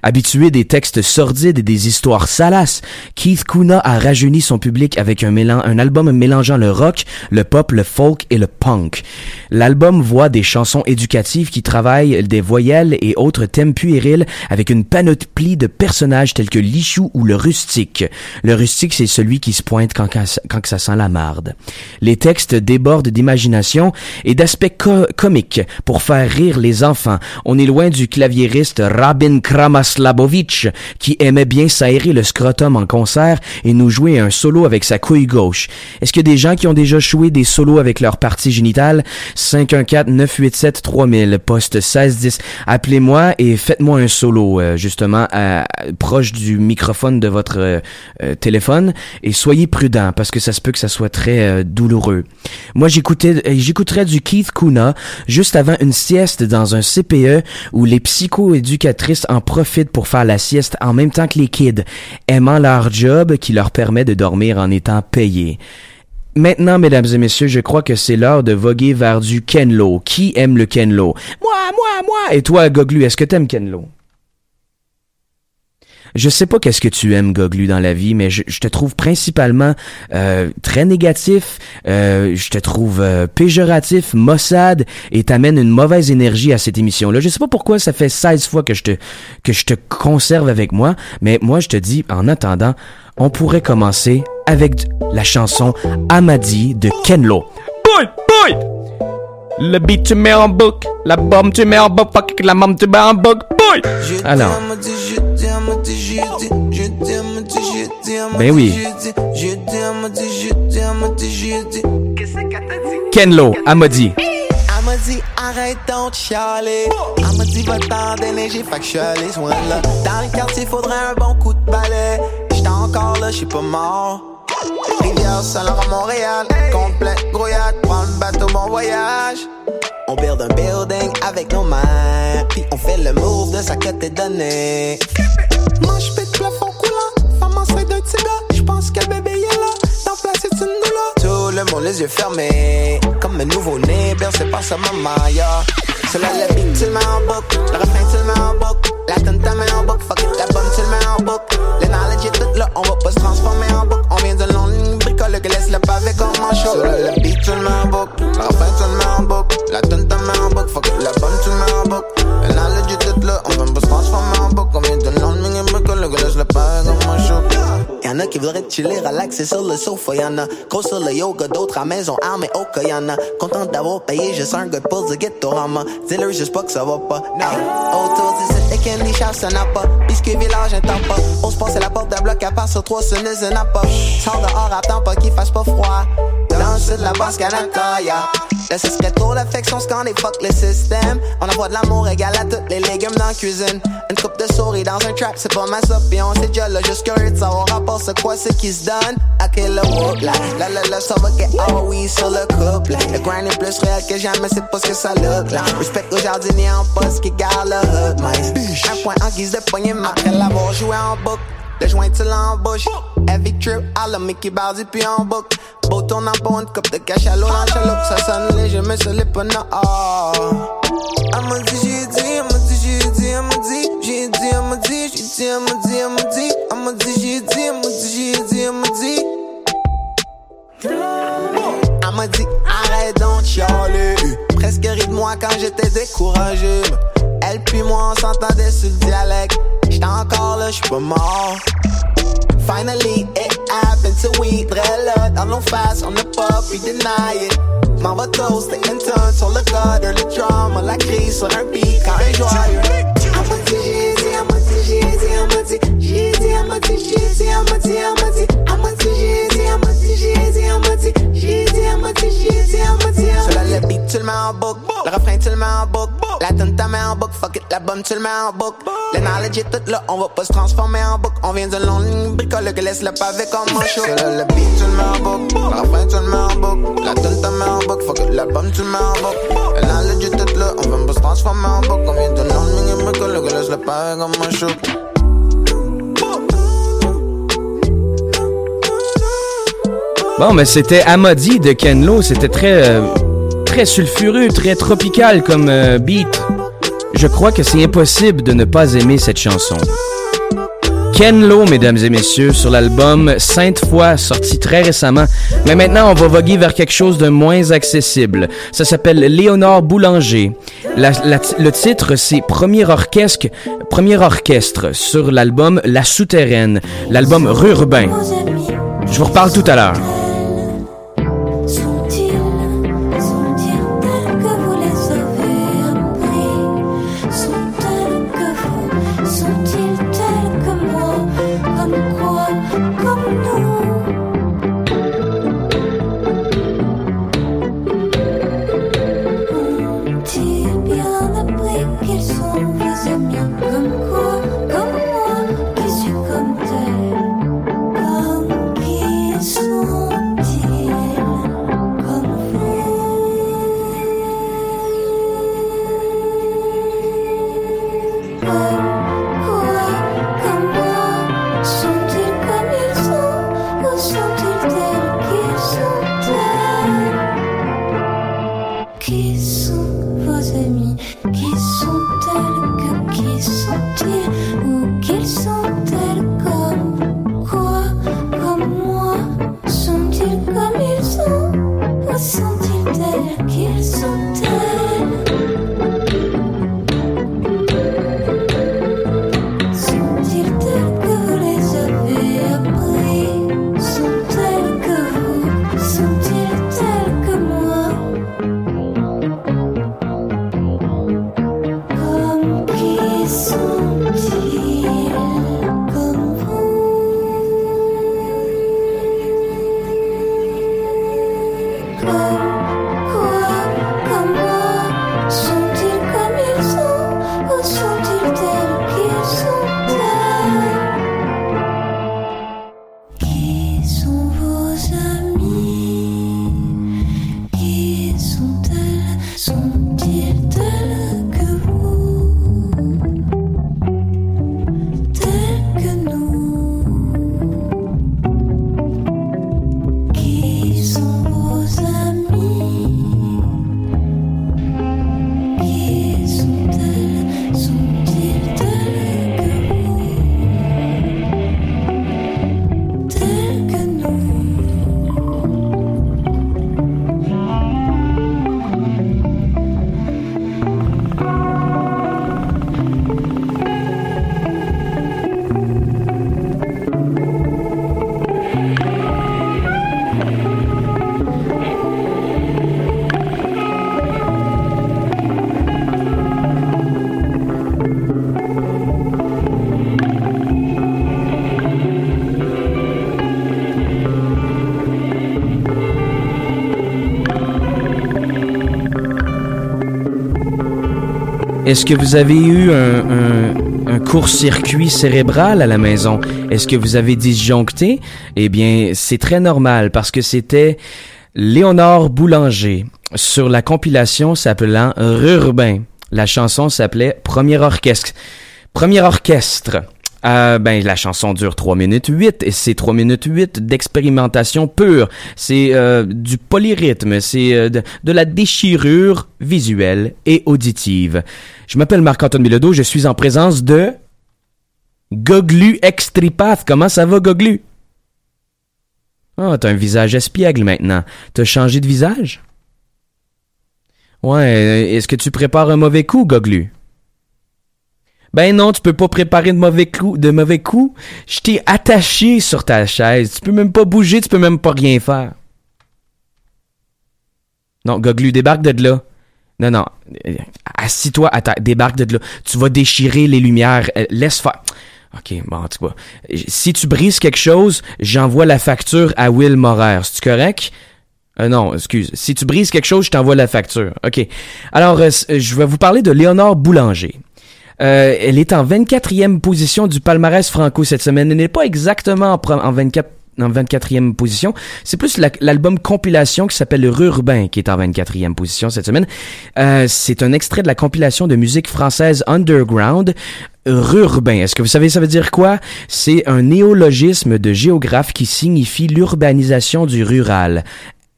Habitué des textes sordides et des histoires salaces, Keith Kuna a rajeuni son public avec un, mélan- un album mélangeant le rock, le pop, le folk et le punk. L'album voit des chansons éducatives qui travaillent des voyelles et autres thèmes puérils avec une panoplie de personnages tels que Lichou ou le rustique. Le rustique, c'est celui qui se pointe quand, quand, ça sent la marde. Les textes débordent d'imagination et d'aspects co- comiques pour faire rire les enfants. On est loin du claviériste Rabin Kramaslavovic qui aimait bien s'aérer le scrotum en concert et nous jouer un solo avec sa couille gauche. Est-ce qu'il y a des gens qui ont déjà joué des solos avec leur partie génitale? 514-987-3000, poste 1610. Appelez-moi et faites-moi un solo, euh, justement, proche du microphone de votre euh, euh, téléphone et soyez prudent parce que ça se peut que ça soit très euh, douloureux. Moi, j'écoutais, j'écouterais du Keith Kuna juste avant une sieste dans un CPE où les psycho-éducatrices en profitent pour faire la sieste en même temps que les kids, aimant leur job qui leur permet de dormir en étant payés. Maintenant, mesdames et messieurs, je crois que c'est l'heure de voguer vers du Kenlo. Qui aime le Kenlo? Moi, moi, moi! Et toi, Goglu, est-ce que t'aimes Kenlo? Je sais pas qu'est-ce que tu aimes, Goglu, dans la vie, mais je, je te trouve principalement euh, très négatif, euh, je te trouve euh, péjoratif, maussade, et t'amènes une mauvaise énergie à cette émission-là. Je sais pas pourquoi ça fait 16 fois que je te que je te conserve avec moi, mais moi je te dis, en attendant, on pourrait commencer avec la chanson Amadi de Kenlo. Boy, boy! Le beat tu mets en boucle, la bombe tu mets en boucle, fuck la bombe tu mets en boucle, boy! Alors, ben oui, Kenlo, m'a dit arrête donc chialer. Va-t'en déneiger Fait que je allé ce là Dans le quartier faudrait un bon coup de balai. J'étais encore là, j'suis pas mort Saint-Laurent à Montréal. Complet grouillade, prends le bateau bon voyage. On build un building avec nos mains Puis on fait le move de sa que t'es donné. Moi j'pète plafond coulant Femme enceinte d'un petit gars. J'pense que le bébé est là Dans place c'est une douleur Tout le monde les yeux fermés Comme un nouveau-né bercé par sa maman yeah. C'est là le beat tu le mets en boucle Le refrain tu le mets en boucle. La tune tu mets en boucle Fuck it la bombe tu le mets en boucle. Le knowledge est tout là On va pas se transformer en boucle. On vient de longue bricole que laisse le pavé comme un show là le beat tu le mets en boucle Le refrain tu le mets en boucle La tune tu mets en boucle Fuck it la bombe tu le mets en boucle Le est tout là On vient pas se transformer en boucle On vient de bricole que laisse le pavé comme un show Y'en a qui voudraient chiller, relaxer sur le sofa. Y'en a gros sur le yoga, d'autres à maison, armés au cas. Y'en a content d'avoir payé, juste un good pulse de Ghettorama. Dis-leur juste pas que ça va pas. Autour d'ici, les candy shops, ça n'a pas. Biscuit village, un temps pas. On se passe la porte d'un bloc à part sur trois ça n'a pas. Sors dehors, attends pas qu'il fasse pas froid. Dans le sud de la basse Canada, yeah. Là, ce serait trop l'affection, quand les fuck le système. On envoie de l'amour égal à tous les légumes dans la cuisine. Une coupe de souris dans un trap, c'est pas ma soupe. Et on s'est déjà là, juste curieux de savoir rapport, c'est quoi ce qui se donne. À quel whoop, là? La la la, ça va get all oui sur le couple. Le grind est plus réel que jamais, c'est pas ce que ça look là. Respect aux jardiniers en poste qui garde le hood, mais. Un point en guise de poignée, après l'avoir joué en boucle. Le joint tu l'embauche. Heavy trip à la Mickey Bardi puis en boucle. Beau tournant pour une coupe de cash à l'eau. Ça sonne léger, mais l'est pas non. Oh. Elle m'a dit, j'ai dit, elle m'a dit, j'ai dit, elle m'a dit, j'ai dit, elle m'a dit, j'ai dit, elle m'a dit, j'ai dit, elle m'a dit, j'ai dit, elle m'a dit. Elle m'a dit, arrête donc de chialer. Presque ri de moi quand j'étais découragé. Elle puis moi on s'entendait sur le dialecte. J'étais encore là, j'suis pas mort. Finally, it happened to we Très là, dans nos on ne pas pu deny it. M'en va toast, the intern sur le gutter, le drama, la crise sur un beat quand un joyeux. J'ai dit, elle m'a dit, j'ai dit, elle m'a dit, elle m'a dit, elle tu le mets en boucle, le refrain, tu le mets en boucle, la tune, t'as mets en boucle, fuck it, la bombe, tu le mets en boucle. Le knowledge est tout là, on va pas se transformer en boucle, on vient de longue ligne bricole que laisse le pavé comme un show. Le beat, tu le mets en boucle, le refrain, tu le mets en boucle, la tune, t'as mets en boucle, fuck it, la bombe, tu le mets en boucle. Le knowledge est tout là, on vient pas se transformer en boucle, on vient de longue ligne bricole que laisse le pavé comme un show. Bon, mais c'était Amadi de Kenlo. C'était très, euh, très sulfureux, très tropical comme euh, beat. Je crois que c'est impossible de ne pas aimer cette chanson. Kenlo, mesdames et messieurs, sur l'album Sainte Foi, sorti très récemment. Mais maintenant, on va voguer vers quelque chose de moins accessible. Ça s'appelle Léonard Boulanger. La- la- le titre, c'est Premier orchestre, Premier orchestre sur l'album La Souterraine, l'album Rurbain. Je vous reparle tout à l'heure. Est-ce que vous avez eu un, court-circuit cérébral à la maison? Est-ce que vous avez disjoncté? Eh bien, c'est très normal parce que c'était Léonard Boulanger sur la compilation s'appelant Rurbain. La chanson s'appelait Premier orchestre. Premier orchestre. Euh, ben la chanson dure 3 minutes 8 et c'est 3 minutes 8 d'expérimentation pure. C'est euh, du polyrythme, c'est euh, de, la déchirure visuelle et auditive. Je m'appelle Marc-Antoine Bilodeau, je suis en présence de Goglu Extripath. Comment ça va Goglu? Ah, t'as un visage espiègle maintenant. T'as changé de visage? Ouais, euh, est-ce que tu prépares un mauvais coup, Goglu? Ben non, tu peux pas préparer de mauvais coups, de mauvais coups. Je t'ai attaché sur ta chaise. Tu peux même pas bouger, tu peux même pas rien faire. Non, Goglu, débarque de là. Non, non. Euh, Assis-toi, débarque de là. Tu vas déchirer les lumières. Euh, laisse faire. OK, bon, en tout cas. Si tu brises quelque chose, j'envoie la facture à Will Morer. C'est correct? Euh, non, excuse. Si tu brises quelque chose, je t'envoie la facture. OK. Alors, euh, je vais vous parler de Léonore Boulanger. Euh, elle est en 24e position du palmarès franco cette semaine. Elle n'est pas exactement en, pre- en 24 en 24e position. C'est plus la- l'album compilation qui s'appelle Rurbain qui est en 24e position cette semaine. Euh, c'est un extrait de la compilation de musique française underground. Rurbain. Est-ce que vous savez ça veut dire quoi? C'est un néologisme de géographe qui signifie l'urbanisation du rural.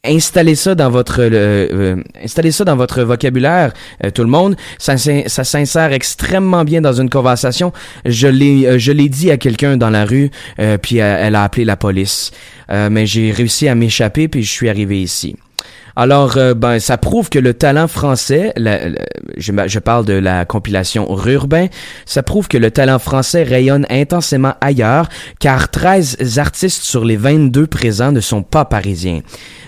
Installez ça dans votre euh, euh, installez ça dans votre vocabulaire, euh, tout le monde. Ça, ça s'insère extrêmement bien dans une conversation. Je l'ai euh, je l'ai dit à quelqu'un dans la rue, euh, puis euh, elle a appelé la police. Mais j'ai réussi à m'échapper puis je suis arrivé ici. Alors, ben, ça prouve que le talent français, je, je parle de la compilation Rurbain, ça prouve que le talent français rayonne intensément ailleurs, car 13 artistes sur les 22 présents ne sont pas parisiens.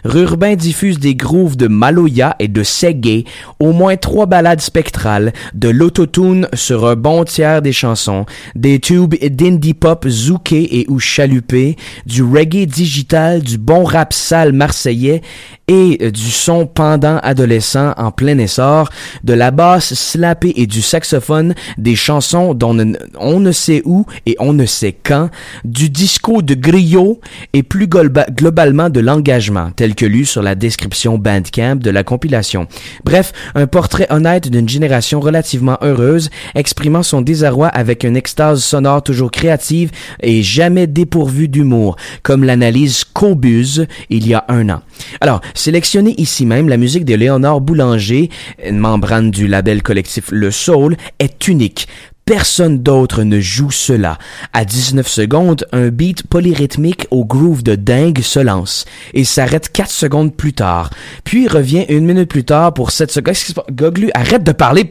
Rurbain diffuse des grooves de Maloya et de Segay, au moins trois ballades spectrales, de l'autotune sur un bon tiers des chansons, des tubes d'indie pop zouké et ou chaloupé, du reggae digital, du bon rap sale marseillais et du son pendant adolescent en plein essor, de la basse slappée et du saxophone, des chansons dont on ne- sait où et on ne sait quand, du disco de griot et plus globalement de l'engagement, tel que lu sur la description Bandcamp de la compilation. Bref, un portrait honnête d'une génération relativement heureuse, exprimant son désarroi avec une extase sonore toujours créative et jamais dépourvue d'humour, comme l'analyse Cobuse il y a un an. Alors, sélectionner ici même la musique de Léonard Boulanger, membrane du label collectif Le Soul, est unique. Personne d'autre ne joue cela. À 19 secondes, un beat polyrythmique au groove de dingue se lance et s'arrête 4 secondes plus tard. Puis revient une minute plus tard pour 7 secondes. Goglu, arrête de parler.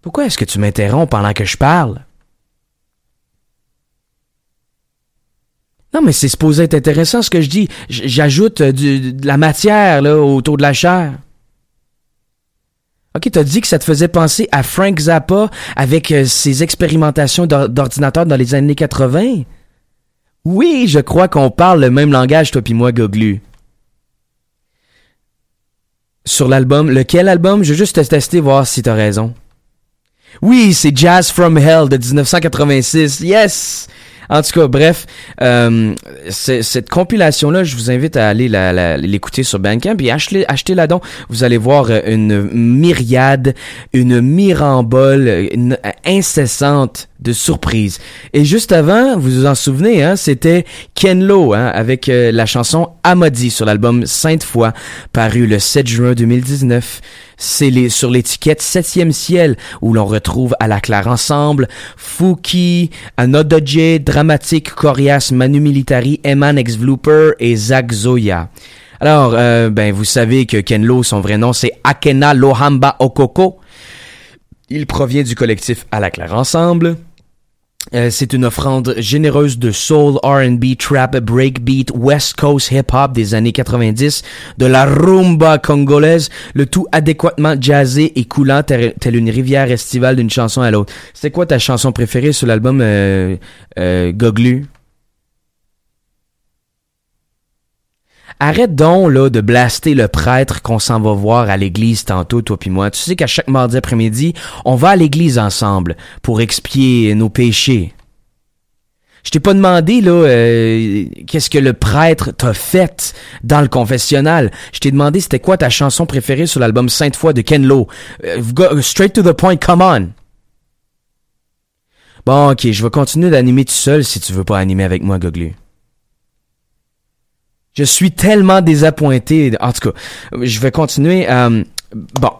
Pourquoi est-ce que tu m'interromps pendant que je parle? Non, mais c'est supposé être intéressant ce que je dis. J'ajoute euh, de la matière là, autour de la chair. Ok, t'as dit que ça te faisait penser à Frank Zappa avec euh, ses expérimentations d'or- d'ordinateur dans les années 80? Oui, je crois qu'on parle le même langage, toi puis moi, Goglu. Sur l'album, lequel album? Je veux juste te tester, voir si t'as raison. Oui, c'est Jazz from Hell de 1986. Yes! En tout cas, bref, euh, cette compilation-là, je vous invite à aller la- la- l'écouter sur Bandcamp et acheter, achetez-la donc. Vous allez voir euh, une myriade, une mirambole euh, incessante de surprises. Et juste avant, vous vous en souvenez, hein, c'était Ken Lo hein, avec la chanson Amadi sur l'album Sainte Foi, paru le 7 juin 2019. C'est sur l'étiquette Septième Ciel où l'on retrouve à la claire ensemble Fouki, Anodoje, Dramatique, Corias, Manu Militari, Eman Ex Vlooper et Zach Zoya. Alors, euh, ben, vous savez que Ken Lo, son vrai nom, c'est Akena Lohamba Okoko. Il provient du collectif À la Claire Ensemble. Euh, c'est une offrande généreuse de soul, R&B, trap, breakbeat, West Coast hip-hop des années 90, de la rumba congolaise, le tout adéquatement jazzé et coulant tel, tel une rivière estivale d'une chanson à l'autre. C'est quoi ta chanson préférée sur l'album euh, euh, Goglu? Arrête donc là de blaster le prêtre qu'on s'en va voir à l'église tantôt, toi puis moi. Tu sais qu'à chaque mardi après-midi, on va à l'église ensemble pour expier nos péchés. Je t'ai pas demandé là euh, qu'est-ce que le prêtre t'a fait dans le confessionnal. Je t'ai demandé c'était quoi ta chanson préférée sur l'album Sainte Foi de Ken Lo. Euh, straight to the point, come on. Bon, ok, je vais continuer d'animer tout seul si tu veux pas animer avec moi, Goglu. Je suis tellement désappointé. En tout cas, je vais continuer. euh, bon.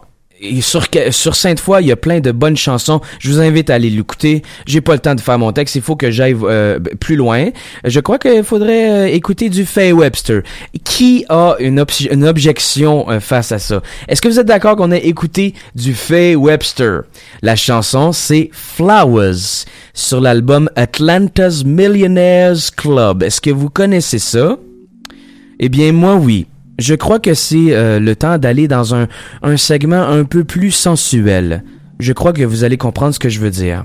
Sur, Sainte-Foy, il y a plein de bonnes chansons. Je vous invite à aller l'écouter. J'ai pas le temps de faire mon texte. Il faut que j'aille euh, plus loin. Je crois qu'il faudrait euh, écouter du Faye Webster. Qui a une, obj- une objection euh, face à ça? Est-ce que vous êtes d'accord qu'on ait écouté du Faye Webster? La chanson, c'est Flowers sur l'album Atlanta's Millionaires Club. Est-ce que vous connaissez ça? Eh bien, moi, oui. Je crois que c'est euh, le temps d'aller dans un, un segment un peu plus sensuel. Je crois que vous allez comprendre ce que je veux dire.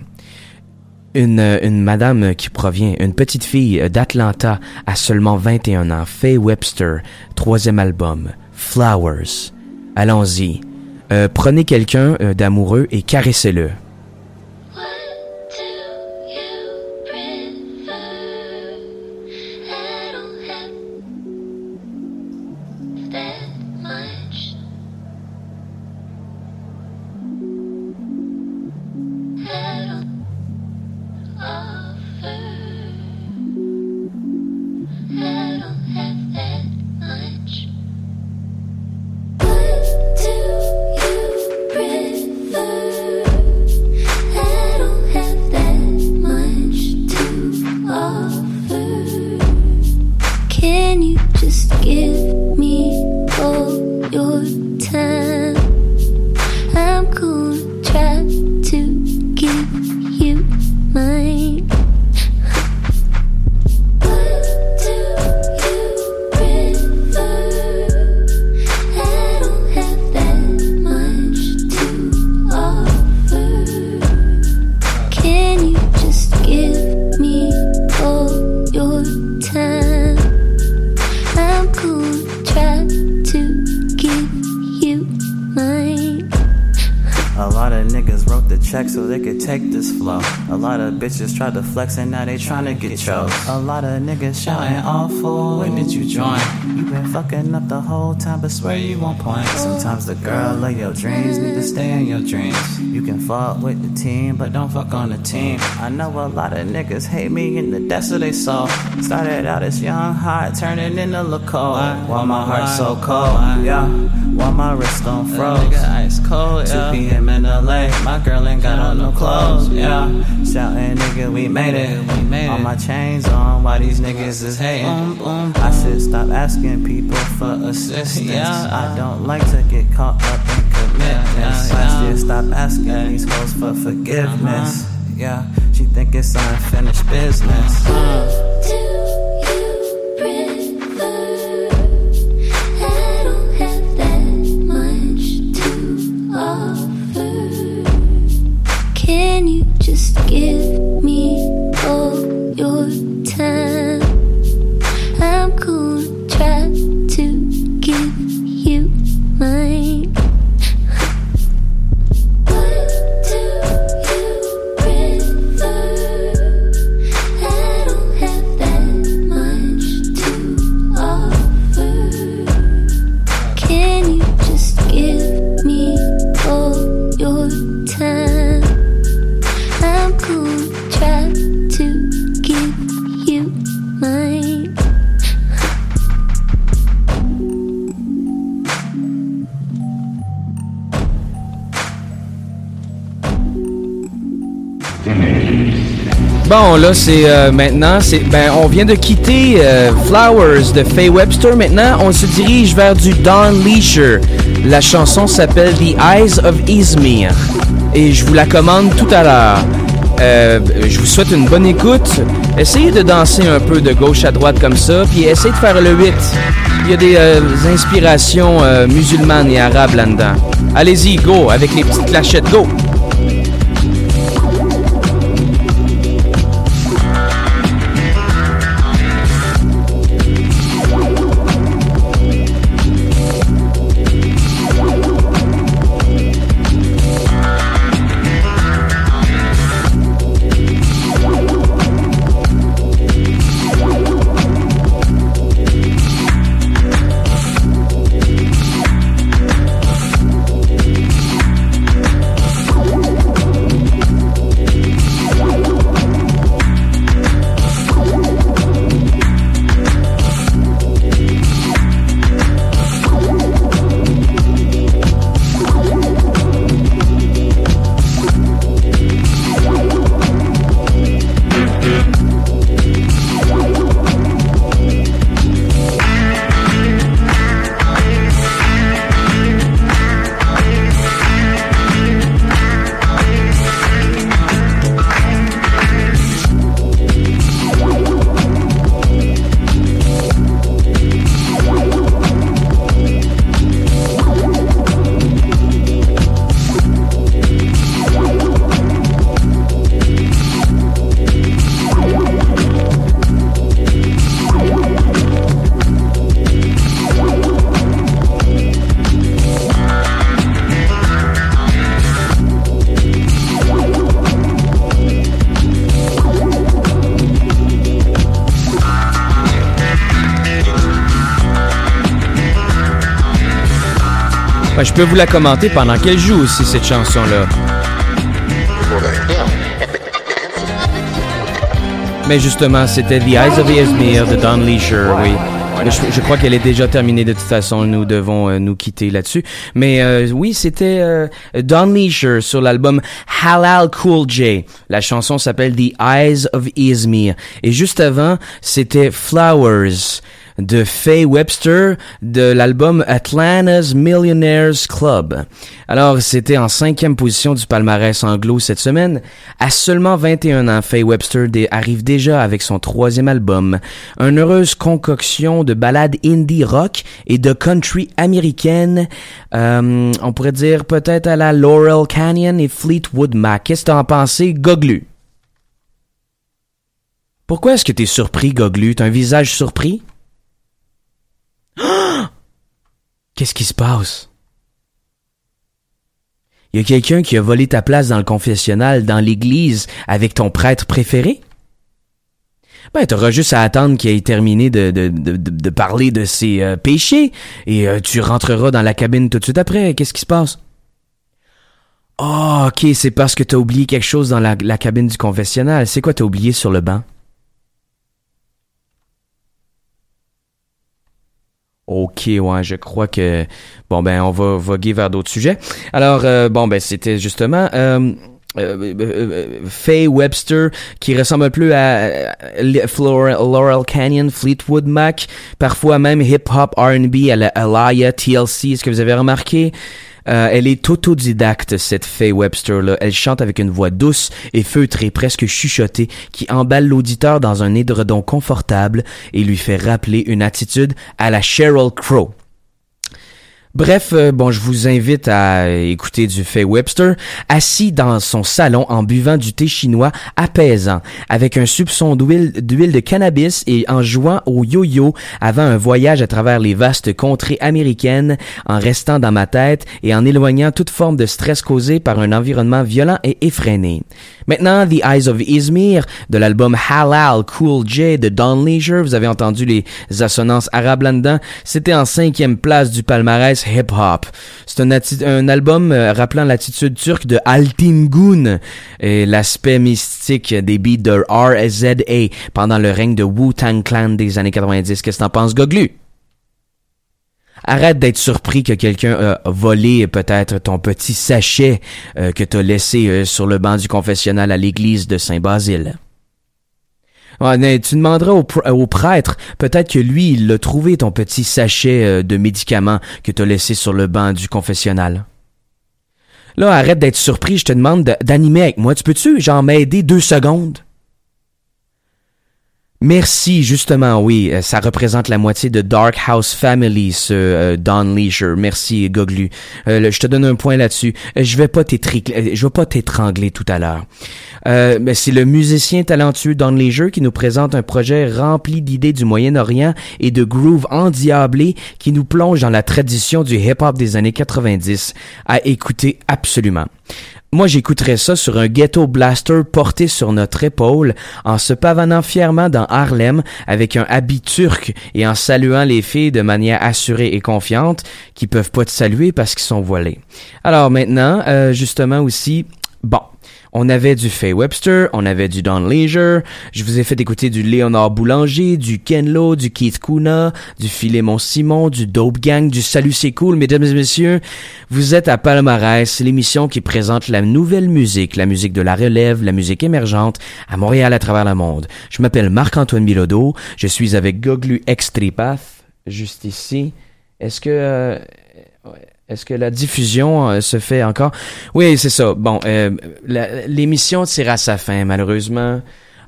Une, euh, une madame qui provient, une petite fille euh, d'Atlanta à seulement 21 ans, Faye Webster, troisième album, Flowers. Allons-y. Euh, prenez quelqu'un euh, d'amoureux et caressez-le. Tried to flex and now they tryna get chose. A lot of niggas shouting awful. When did you join? You been fucking up the whole time, but swear you won't point. Sometimes the girl of your dreams need to stay in your dreams. You can fuck with the team, but don't fuck on the team. I know a lot of niggas hate me in the depths of they soul. Started out as young heart, turning into look cold. Why my heart so cold? Yeah. Why my wrist on froze? ice cold, 2 p.m. in LA, my girl ain't got on no clothes, yeah. Shouting, nigga, we made it. We made All my chains on, why these niggas is hating? I should stop asking people for assistance. I don't like to get caught up in commitments. I should stop asking these hoes for forgiveness. Uh-huh. Yeah, she think it's unfinished business. I c'est euh, maintenant, c'est ben, on vient de quitter euh, Flowers de Faye Webster. Maintenant, on se dirige vers du Don Leisure. La chanson s'appelle The Eyes of Izmir et je vous la commande tout à l'heure. Euh, je vous souhaite une bonne écoute. Essayez de danser un peu de gauche à droite comme ça, puis essayez de faire le 8. Il y a des inspirations musulmanes et arabes là-dedans. Allez-y, go, avec les petites clashettes, go! Je peux vous la commenter pendant qu'elle joue aussi, cette chanson-là. Mais justement, c'était The Eyes of Izmir de Don Leisure, oui. Je crois qu'elle est déjà terminée de toute façon. Nous devons euh, nous quitter là-dessus. Mais euh, oui, c'était euh, Don Leisure sur l'album Halal Cool J. La chanson s'appelle The Eyes of Izmir. Et juste avant, c'était Flowers de Faye Webster de l'album Atlanta's Millionaires Club. Alors, c'était en cinquième position du palmarès anglo cette semaine. À seulement 21 ans, Faye Webster arrive déjà avec son troisième album, une heureuse concoction de ballades indie rock et de country américaine. Euh, on pourrait dire peut-être à la Laurel Canyon et Fleetwood Mac. Qu'est-ce que t'en pensais, Goglu? Pourquoi est-ce que t'es surpris, Goglu? T'as un visage surpris? Qu'est-ce qui se passe? Y a quelqu'un qui a volé ta place dans le confessionnal, dans l'église, avec ton prêtre préféré? Ben, t'auras juste à attendre qu'il ait terminé de, de, de, parler de ses euh, péchés, et euh, tu rentreras dans la cabine tout de suite après. Qu'est-ce qui se passe? Ah, ok, c'est parce que t'as oublié quelque chose dans la, la cabine du confessionnal. C'est quoi t'as oublié sur le banc? Ok, ouais, je crois que bon ben on va voguer vers d'autres sujets. Alors euh, bon ben c'était justement euh, euh, euh, Faye Webster qui ressemble peu à Laurel Canyon, Fleetwood Mac, parfois même hip hop R&B à la Alaya TLC. Est-ce que vous avez remarqué? Euh, elle est autodidacte, cette Faye Webster-là. Elle chante avec une voix douce et feutrée, presque chuchotée, qui emballe l'auditeur dans un édredon confortable et lui fait rappeler une attitude à la Sheryl Crow. Bref, euh, bon, je vous invite à écouter du Faye Webster, assis dans son salon en buvant du thé chinois apaisant, avec un soupçon d'huile d'huile de cannabis et en jouant au yo-yo avant un voyage à travers les vastes contrées américaines, en restant dans ma tête et en éloignant toute forme de stress causé par un environnement violent et effréné. Maintenant, The Eyes of Izmir, de l'album Halal Cool J de Don Leisure, vous avez entendu les assonances arabes là-dedans, c'était en cinquième place du palmarès hip-hop. C'est un, album euh, rappelant l'attitude turque de Altingun et l'aspect mystique des beats de RZA pendant le règne de Wu-Tang Clan des années 90. Qu'est-ce que t'en penses, Goglu? Arrête d'être surpris que quelqu'un a volé peut-être ton petit sachet euh, que t'as laissé euh, sur le banc du confessionnal à l'église de Saint-Basile. Ouais, mais tu demanderas au, pr- au prêtre, peut-être que lui, il l'a trouvé ton petit sachet euh, de médicaments que t'as laissé sur le banc du confessionnal. Là, arrête d'être surpris, je te demande de- d'animer avec moi. Tu peux-tu, genre, m'aider deux secondes? Merci, justement, oui. euh, Ça représente la moitié de Dark House Family, ce euh, Don Leisure. Merci, Goglu. Euh, je te donne un point là-dessus. Je vais pas je vais pas t'étrangler tout à l'heure. Euh, c'est le musicien talentueux Don Leisure qui nous présente un projet rempli d'idées du Moyen-Orient et de groove endiablé qui nous plonge dans la tradition du hip-hop des années 90. À écouter absolument. Moi, j'écouterais ça sur un ghetto blaster porté sur notre épaule, en se pavanant fièrement dans Harlem avec un habit turc et en saluant les filles de manière assurée et confiante qui peuvent pas te saluer parce qu'ils sont voilés. Alors maintenant, euh, justement aussi, bon. On avait du Faye Webster, on avait du Don Leisure, je vous ai fait écouter du Léonard Boulanger, du Ken Lo, du Keith Kuna, du Philémon Simon, du Dope Gang, du Salut c'est cool, mesdames et messieurs. Vous êtes à Palmarès, l'émission qui présente la nouvelle musique, la musique de la relève, la musique émergente, à Montréal à travers le monde. Je m'appelle Marc-Antoine Bilodeau, je suis avec Goglu Extripath, juste ici. Est-ce que... euh. Est-ce que la diffusion euh, se fait encore? Oui, c'est ça. Bon, euh, l'émission tire à sa fin, malheureusement.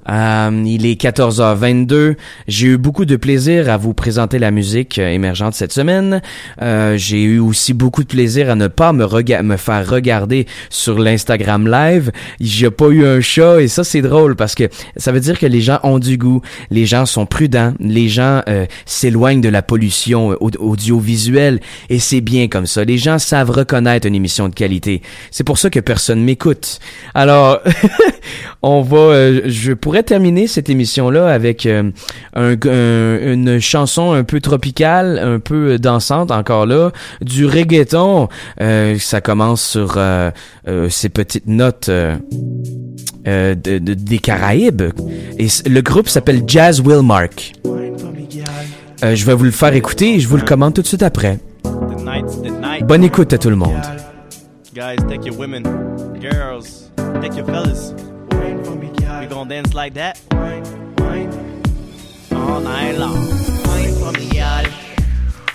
Euh, il est 14h22. J'ai eu beaucoup de plaisir à vous présenter la musique euh, émergente cette semaine. Euh, J'ai eu aussi beaucoup de plaisir à ne pas me, me faire regarder sur l'Instagram Live. J'ai pas eu un chat et ça c'est drôle parce que ça veut dire que les gens ont du goût, les gens sont prudents, les gens s'éloignent de la pollution aud- audiovisuelle et c'est bien comme ça. Les gens savent reconnaître une émission de qualité. C'est pour ça que personne m'écoute. Alors, on va, je pourrais pourrait terminer cette émission-là avec euh, un, un- une chanson un peu tropicale, un peu dansante, encore là, du reggaeton. Euh, ça commence sur euh, ces petites notes de- de- des Caraïbes. Et le groupe s'appelle Jazz Willmark. Je vais vous le faire écouter et je vous le commande tout de suite après. Bonne écoute à tout le monde. Guys, take your women, girls, take your fellas. We gon' dance like that. All night long. Wine for me, y'all.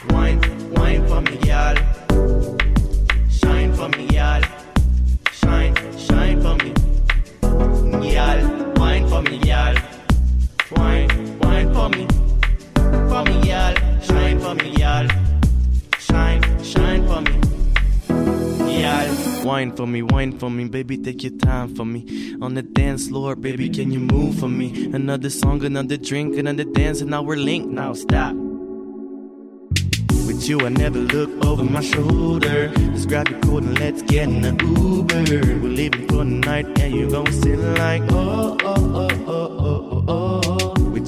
Wine, wine for me, y'all. Shine for me, y'all. Shine, shine for me. Y'all, wine for me, y'all. Wine, wine for me. For me, y'all. Shine for me, y'all. Shine, shine for me. Yeah, wine for me, wine for me, baby, take your time for me. On the dance floor, baby, can you move for me? Another song, another drink, another dance, and now we're linked. Now stop. With you, I never look over my shoulder. Just grab your coat and let's get in the Uber. We're leaving for the night, and you gon' sit like, oh, oh, oh, oh, oh, oh, oh.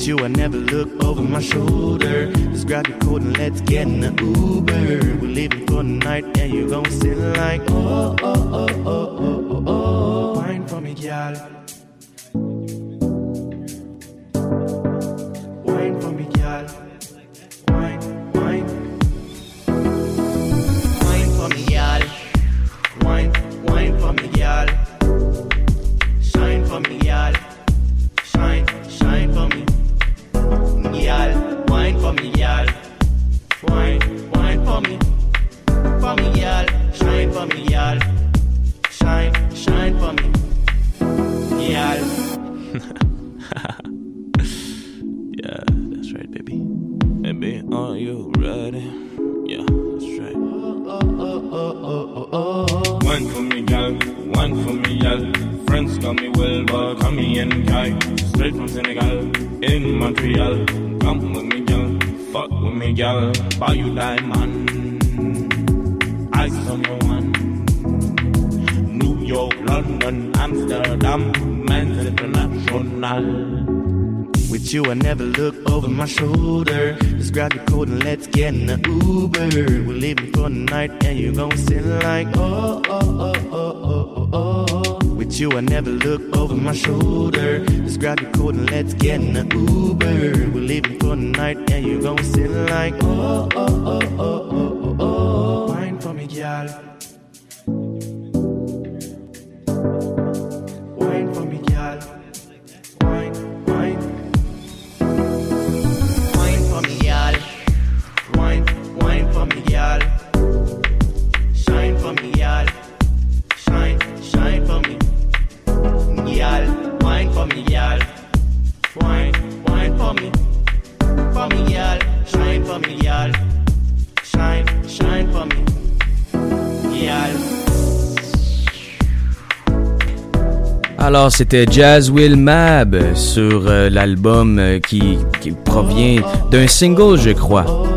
You, I never look over my shoulder. Just grab your coat and let's get in the Uber. We're leaving for the night, and you gon' sit like, oh, oh, oh, oh, oh, oh, oh. Wine for me, girl. C'était Jazz Will Mab sur euh, l'album euh, qui, provient d'un single, je crois.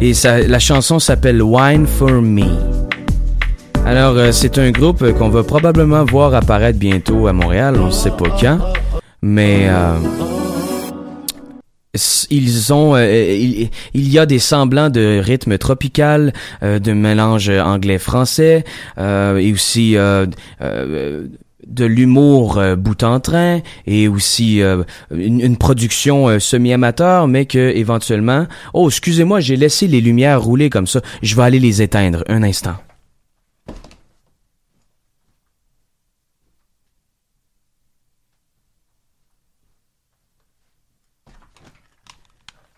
Et la chanson s'appelle Wine for Me. Alors, euh, c'est un groupe qu'on va probablement voir apparaître bientôt à Montréal, on ne sait pas quand. Mais ils ont, il, y a des semblants de rythme tropical, euh, de mélange anglais-français, euh, et aussi de l'humour euh, bout en train et aussi euh, une, production euh, semi-amateur mais que éventuellement oh excusez-moi j'ai laissé les lumières rouler comme ça. Je vais aller les éteindre. Un instant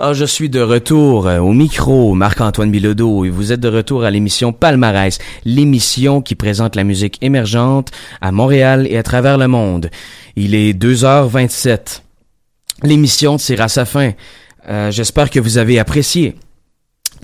Ah, je suis de retour euh, au micro, Marc-Antoine Bilodeau, et vous êtes de retour à l'émission Palmarès, l'émission qui présente la musique émergente à Montréal et à travers le monde. Il est 2h27. L'émission tire sa fin. Euh, J'espère que vous avez apprécié.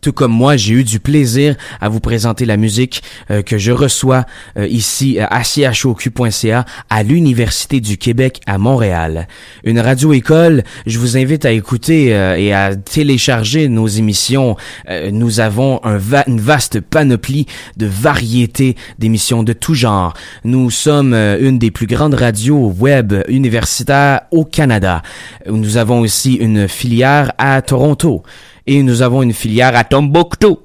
Tout comme moi, j'ai eu du plaisir à vous présenter la musique euh, que je reçois euh, ici euh, à choq.ca à l'Université du Québec à Montréal. Une radio-école, je vous invite à écouter et à télécharger nos émissions. nous avons un une vaste panoplie de variétés d'émissions de tout genre. Nous sommes une des plus grandes radios web universitaires au Canada. Nous avons aussi une filière à Toronto et nous avons une filière à Tombouctou.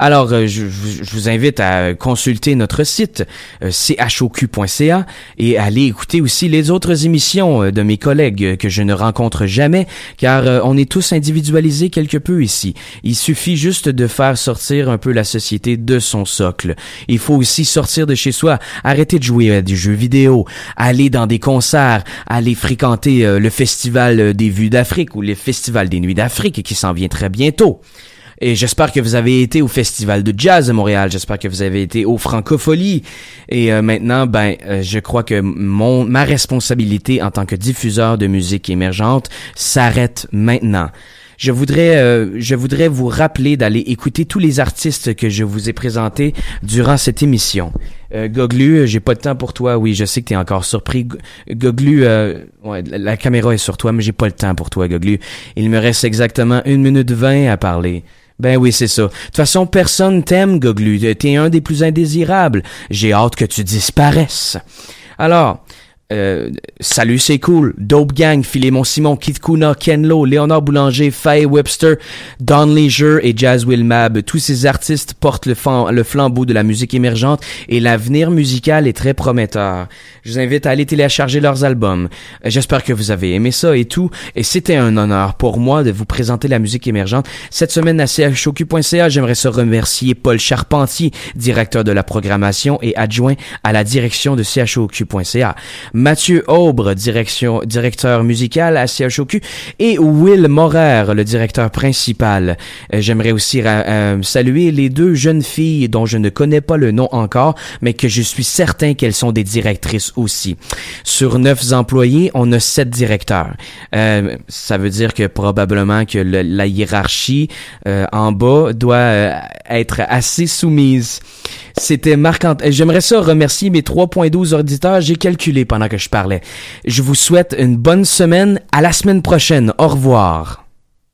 Alors, euh, je, vous invite à consulter notre site euh, choq.ca et aller écouter aussi les autres émissions euh, de mes collègues que je ne rencontre jamais, car on est tous individualisés quelque peu ici. Il suffit juste de faire sortir un peu la société de son socle. Il faut aussi sortir de chez soi, arrêter de jouer à des jeux vidéo, aller dans des concerts, aller fréquenter le festival des vues d'Afrique ou le festival des nuits d'Afrique qui s'en vient très bientôt. Et j'espère que vous avez été au Festival de Jazz à Montréal. J'espère que vous avez été au Francophonie. Et euh, maintenant, ben, euh, je crois que mon ma responsabilité en tant que diffuseur de musique émergente s'arrête maintenant. Je voudrais, euh, je voudrais vous rappeler d'aller écouter tous les artistes que je vous ai présentés durant cette émission. Goglu, j'ai pas de temps pour toi. Oui, je sais que tu es encore surpris. Goglu, ouais, la caméra est sur toi, mais j'ai pas le temps pour toi, Goglu. Il me reste exactement une minute vingt à parler. Ben oui, c'est ça. De toute façon, personne t'aime, Goglu. T'es un des plus indésirables. J'ai hâte que tu disparaisses. Alors, euh, salut, c'est cool. Dope Gang, Philémon Simon, Kit Kuna, Ken Lo, Léonard Boulanger, Faye Webster, Don Leisure et Jazz Will Mab. Tous ces artistes portent le, le flambeau de la musique émergente et l'avenir musical est très prometteur. Je vous invite à aller télécharger leurs albums. J'espère que vous avez aimé ça et tout. Et c'était un honneur pour moi de vous présenter la musique émergente. Cette semaine à choq.ca, j'aimerais se remercier Paul Charpentier, directeur de la programmation et adjoint à la direction de choq.ca. Mathieu Aubre, direction, directeur musical à CHOQ, et Will Morer, le directeur principal. Euh, j'aimerais aussi euh, saluer les deux jeunes filles dont je ne connais pas le nom encore, mais que je suis certain qu'elles sont des directrices aussi. Sur neuf employés, on a sept directeurs. Euh, ça veut dire que probablement que la hiérarchie en bas doit être assez soumise. C'était marquant. J'aimerais ça remercier mes 3.12 auditeurs. J'ai calculé pendant que je parlais. Je vous souhaite une bonne semaine. À la semaine prochaine. Au revoir.